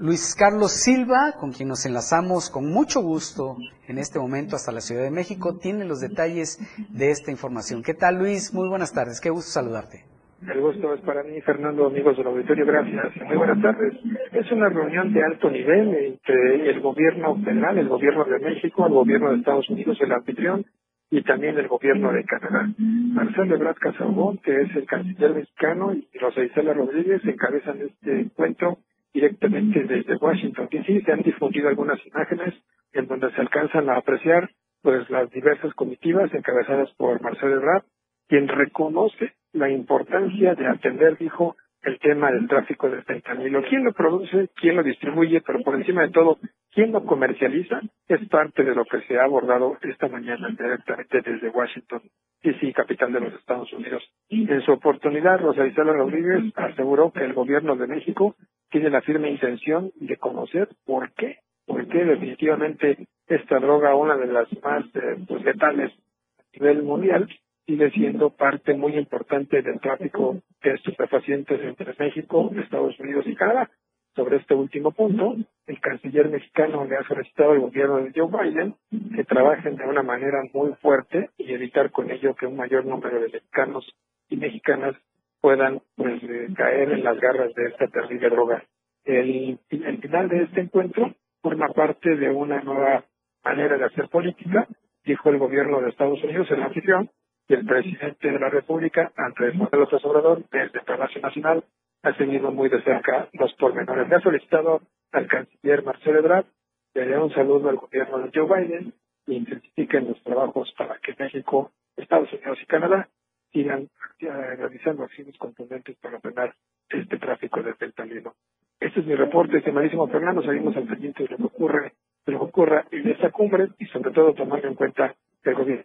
Luis Carlos Silva, con quien nos enlazamos con mucho gusto en este momento hasta la Ciudad de México, tiene los detalles de esta información. ¿Qué tal, Luis? Muy buenas tardes. Qué gusto saludarte. El gusto es para mí, Fernando, amigos del auditorio, gracias. Muy buenas tardes. Es una reunión de alto nivel entre el gobierno federal, el gobierno de México, el gobierno de Estados Unidos, el anfitrión, y también el gobierno de Canadá. Marcelo Ebrard Casabón, que es el canciller mexicano, y Rosa Isela Rodríguez encabezan este encuentro directamente desde Washington DC. Se han difundido algunas imágenes en donde se alcanzan a apreciar pues las diversas comitivas encabezadas por Marcelo Ebrard, quien reconoce la importancia de atender, dijo, el tema del tráfico de fentanilo. ¿Quién lo produce? ¿Quién lo distribuye? Pero por encima de todo, ¿Quién lo comercializa? Es parte de lo que se ha abordado esta mañana directamente desde Washington, D.C., capital de los Estados Unidos. En su oportunidad, Rosa Isela Rodríguez aseguró que el gobierno de México tiene la firme intención de conocer por qué, por qué definitivamente esta droga, una de las más eh, pues, letales a nivel mundial, sigue siendo parte muy importante del tráfico de estupefacientes entre México, Estados Unidos y Canadá. Sobre este último punto, el canciller mexicano le ha solicitado al gobierno de Joe Biden que trabajen de una manera muy fuerte y evitar con ello que un mayor número de mexicanos y mexicanas puedan pues, eh, caer en las garras de esta terrible droga. El, final de este encuentro forma parte de una nueva manera de hacer política, dijo el gobierno de Estados Unidos en la anfitrión, el presidente de la República, Andrés Manuel López Obrador, desde Palacio Nacional, ha seguido muy de cerca los pormenores. Le ha solicitado al canciller Marcelo Ebrard que le dé un saludo al gobierno de Joe Biden e intensifiquen los trabajos para que México, Estados Unidos y Canadá sigan eh, realizando acciones contundentes para frenar este tráfico de fentanilo. Este es mi reporte, estimadísimo Fernando. Seguimos al pendiente de lo que ocurre, lo que ocurra en esta cumbre y sobre todo tomando en cuenta el gobierno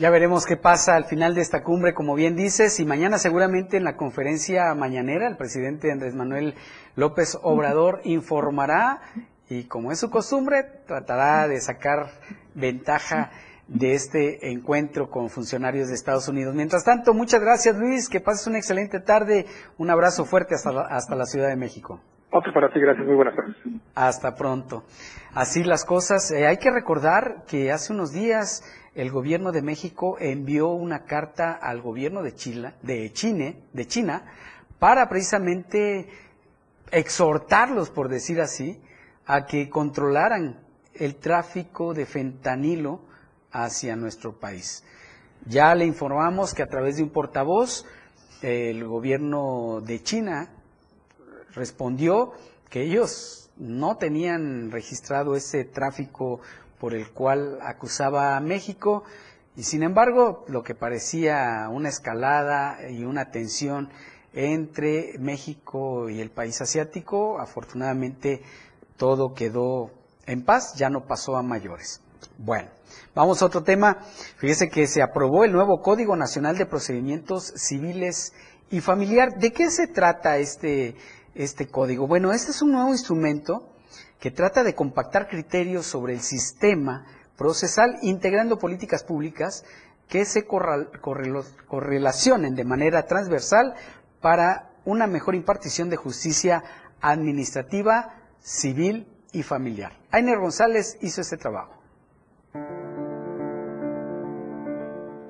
ya veremos qué pasa al final de esta cumbre, como bien dices, y mañana seguramente en la conferencia mañanera el presidente Andrés Manuel López Obrador informará y como es su costumbre tratará de sacar ventaja de este encuentro con funcionarios de Estados Unidos. Mientras tanto, muchas gracias Luis, que pases una excelente tarde, un abrazo fuerte hasta la, hasta la Ciudad de México. Otro para ti, gracias, muy buenas tardes. Hasta pronto. Así las cosas, eh, hay que recordar que hace unos días el gobierno de México envió una carta al gobierno de de China, de China, para precisamente exhortarlos, por decir así, a que controlaran el tráfico de fentanilo hacia nuestro país. Ya le informamos que a través de un portavoz, el gobierno de China respondió que ellos no tenían registrado ese tráfico por el cual acusaba a México y sin embargo lo que parecía una escalada y una tensión entre México y el país asiático, afortunadamente todo quedó en paz, ya no pasó a mayores. Bueno, vamos a otro tema. Fíjese que se aprobó el nuevo Código Nacional de Procedimientos Civiles y Familiar. ¿De qué se trata este, este código? Bueno, este es un nuevo instrumento que trata de compactar criterios sobre el sistema procesal, integrando políticas públicas que se correlacionen de manera transversal para una mejor impartición de justicia administrativa, civil y familiar. Ainer González hizo este trabajo.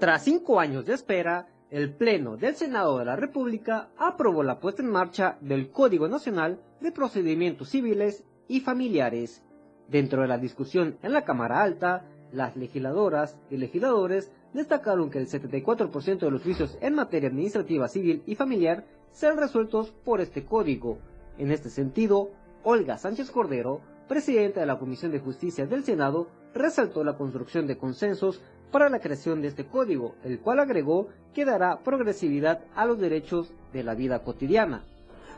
Tras cinco años de espera, el Pleno del Senado de la República aprobó la puesta en marcha del Código Nacional de Procedimientos Civiles y familiares. Dentro de la discusión en la Cámara Alta, las legisladoras y legisladores destacaron que el 74% de los juicios en materia administrativa civil y familiar serán resueltos por este código. En este sentido, Olga Sánchez Cordero, presidenta de la Comisión de Justicia del Senado, resaltó la construcción de consensos para la creación de este código, el cual agregó que dará progresividad a los derechos de la vida cotidiana.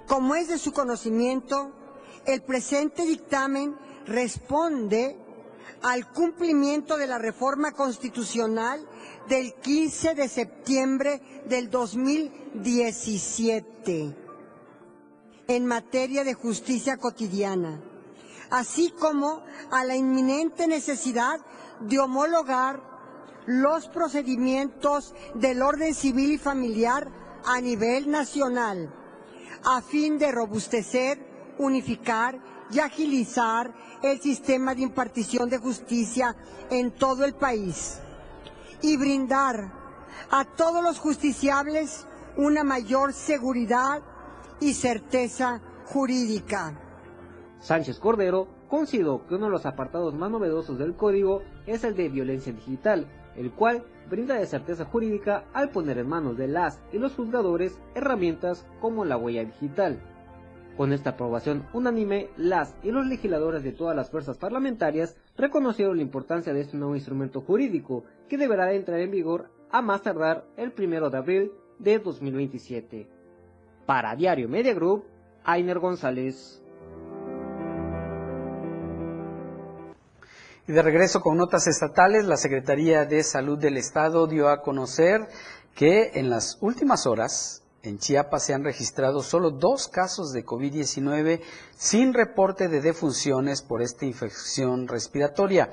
Como es de su conocimiento, el presente dictamen responde al cumplimiento de la reforma constitucional del 15 de septiembre del 2017 en materia de justicia cotidiana, así como a la inminente necesidad de homologar los procedimientos del orden civil y familiar a nivel nacional, a fin de robustecer unificar y agilizar el sistema de impartición de justicia en todo el país y brindar a todos los justiciables una mayor seguridad y certeza jurídica. Sánchez Cordero consideró que uno de los apartados más novedosos del código es el de violencia digital, el cual brinda de certeza jurídica al poner en manos de las y los juzgadores herramientas como la huella digital. Con esta aprobación unánime, las y los legisladores de todas las fuerzas parlamentarias reconocieron la importancia de este nuevo instrumento jurídico que deberá entrar en vigor a más tardar el 1 de abril de 2027. Para Diario Media Group, Ainer González. Y de regreso con notas estatales, la Secretaría de Salud del Estado dio a conocer que en las últimas horas en Chiapas se han registrado solo dos casos de COVID-19 sin reporte de defunciones por esta infección respiratoria.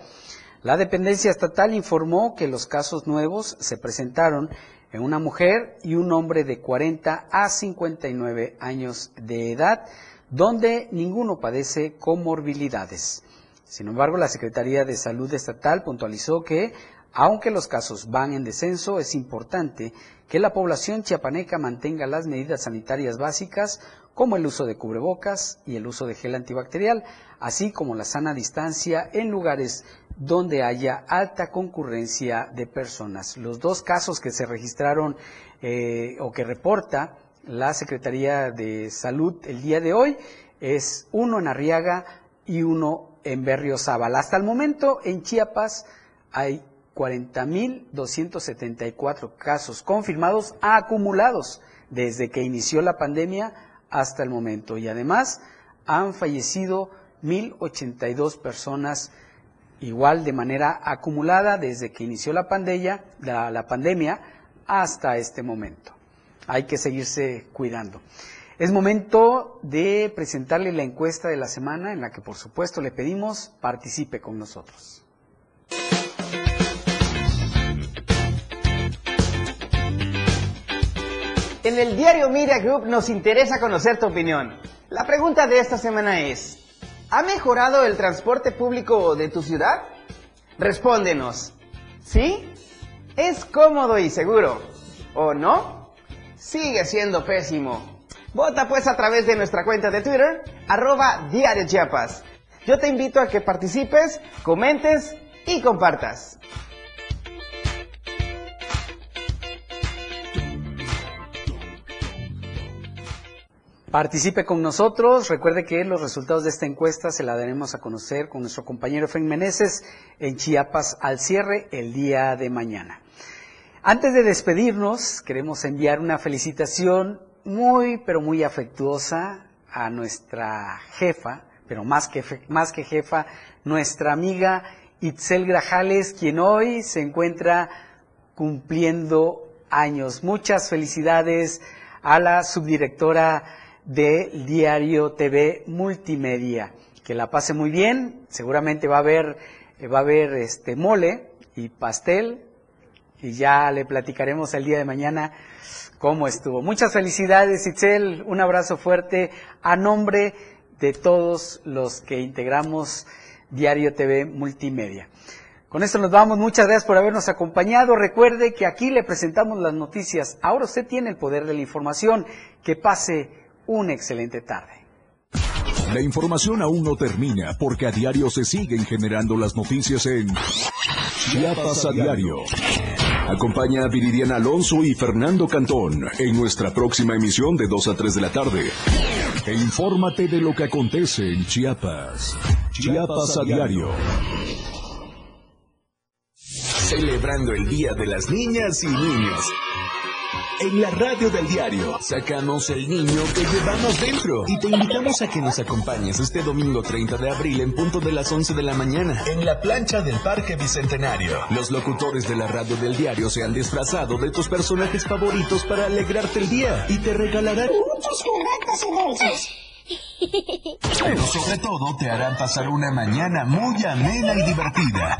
La dependencia estatal informó que los casos nuevos se presentaron en una mujer y un hombre de 40 a 59 años de edad, donde ninguno padece comorbilidades. Sin embargo, la Secretaría de Salud Estatal puntualizó que, aunque los casos van en descenso, es importante que la población chiapaneca mantenga las medidas sanitarias básicas como el uso de cubrebocas y el uso de gel antibacterial, así como la sana distancia en lugares donde haya alta concurrencia de personas. Los dos casos que se registraron eh, o que reporta la Secretaría de Salud el día de hoy es uno en Arriaga y uno en Berriozábal. Hasta el momento en Chiapas hay 40.274 casos confirmados acumulados desde que inició la pandemia hasta el momento y además han fallecido 1.082 personas igual de manera acumulada desde que inició la pandemia, la, pandemia hasta este momento. Hay que seguirse cuidando. Es momento de presentarle la encuesta de la semana en la que por supuesto le pedimos participe con nosotros. En el diario Media Group nos interesa conocer tu opinión. La pregunta de esta semana es, ¿ha mejorado el transporte público de tu ciudad? Respóndenos. ¿Sí? ¿Es cómodo y seguro? ¿O no? Sigue siendo pésimo. Vota pues a través de nuestra cuenta de Twitter, arroba Diario. Yo te invito a que participes, comentes y compartas. Participe con nosotros. Recuerde que los resultados de esta encuesta se la daremos a conocer con nuestro compañero Efraín Meneses en Chiapas al cierre el día de mañana. Antes de despedirnos, queremos enviar una felicitación muy, pero muy afectuosa a nuestra jefa, pero más que, más que jefa, nuestra amiga Itzel Grajales, quien hoy se encuentra cumpliendo años. Muchas felicidades a la subdirectora del diario TV Multimedia. Que la pase muy bien, seguramente va a haber, va a este mole y pastel, y ya le platicaremos el día de mañana cómo estuvo. Muchas felicidades, Itzel. Un abrazo fuerte a nombre de todos los que integramos Diario TV Multimedia. Con esto nos vamos. Muchas gracias por habernos acompañado. Recuerde que aquí le presentamos las noticias. Ahora usted tiene el poder de la información. Que pase una excelente tarde. La información aún no termina porque a diario se siguen generando las noticias en Chiapas a diario. Acompaña a Viridiana Alonso y Fernando Cantón en nuestra próxima emisión de 2 a 3 de la tarde. E infórmate de lo que acontece en Chiapas. Chiapas a diario. Celebrando el Día de las Niñas y Niños. En la radio del diario sacamos el niño que llevamos dentro y te invitamos a que nos acompañes este domingo 30 de abril en punto de las 11 de la mañana en la plancha del Parque Bicentenario. Los locutores de la radio del diario se han disfrazado de tus personajes favoritos para alegrarte el día y te regalarán muchos juguetes y dulces. Pero sobre todo te harán pasar una mañana muy amena y divertida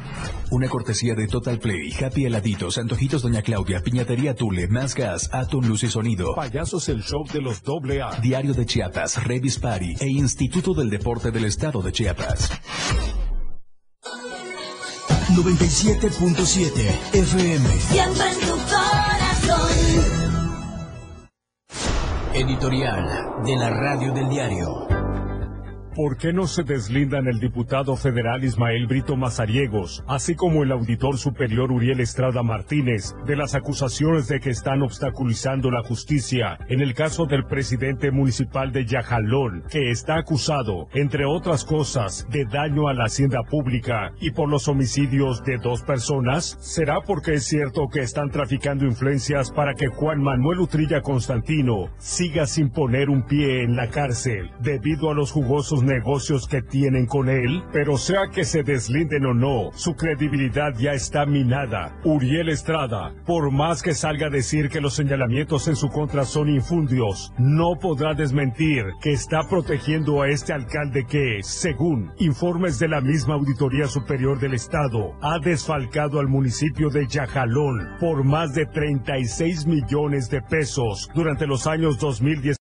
Una cortesía de Total Play, Happy Heladitos, Antojitos Doña Claudia, Piñatería Tule, Más Gas, Atom Luz y Sonido. Payasos el show de los doble A. Diario de Chiapas, Revis Party e Instituto del Deporte del Estado de Chiapas. 97.7 FM. Siempre en tu corazón. Editorial de la Radio del Diario. ¿Por qué no se deslindan el diputado federal Ismael Brito Mazariegos, así como el auditor superior Uriel Estrada Martínez, de las acusaciones de que están obstaculizando la justicia en el caso del presidente municipal de Yajalón, que está acusado, entre otras cosas, de daño a la hacienda pública y por los homicidios de dos personas? ¿Será porque es cierto que están traficando influencias para que Juan Manuel Utrilla Constantino siga sin poner un pie en la cárcel debido a los jugosos negocios que tienen con él? Pero sea que se deslinden o no, su credibilidad ya está minada. Uriel Estrada, por más que salga a decir que los señalamientos en su contra son infundios, no podrá desmentir que está protegiendo a este alcalde que, según informes de la misma Auditoría Superior del Estado, ha desfalcado al municipio de Yajalón por más de 36 millones de pesos durante los años 2010.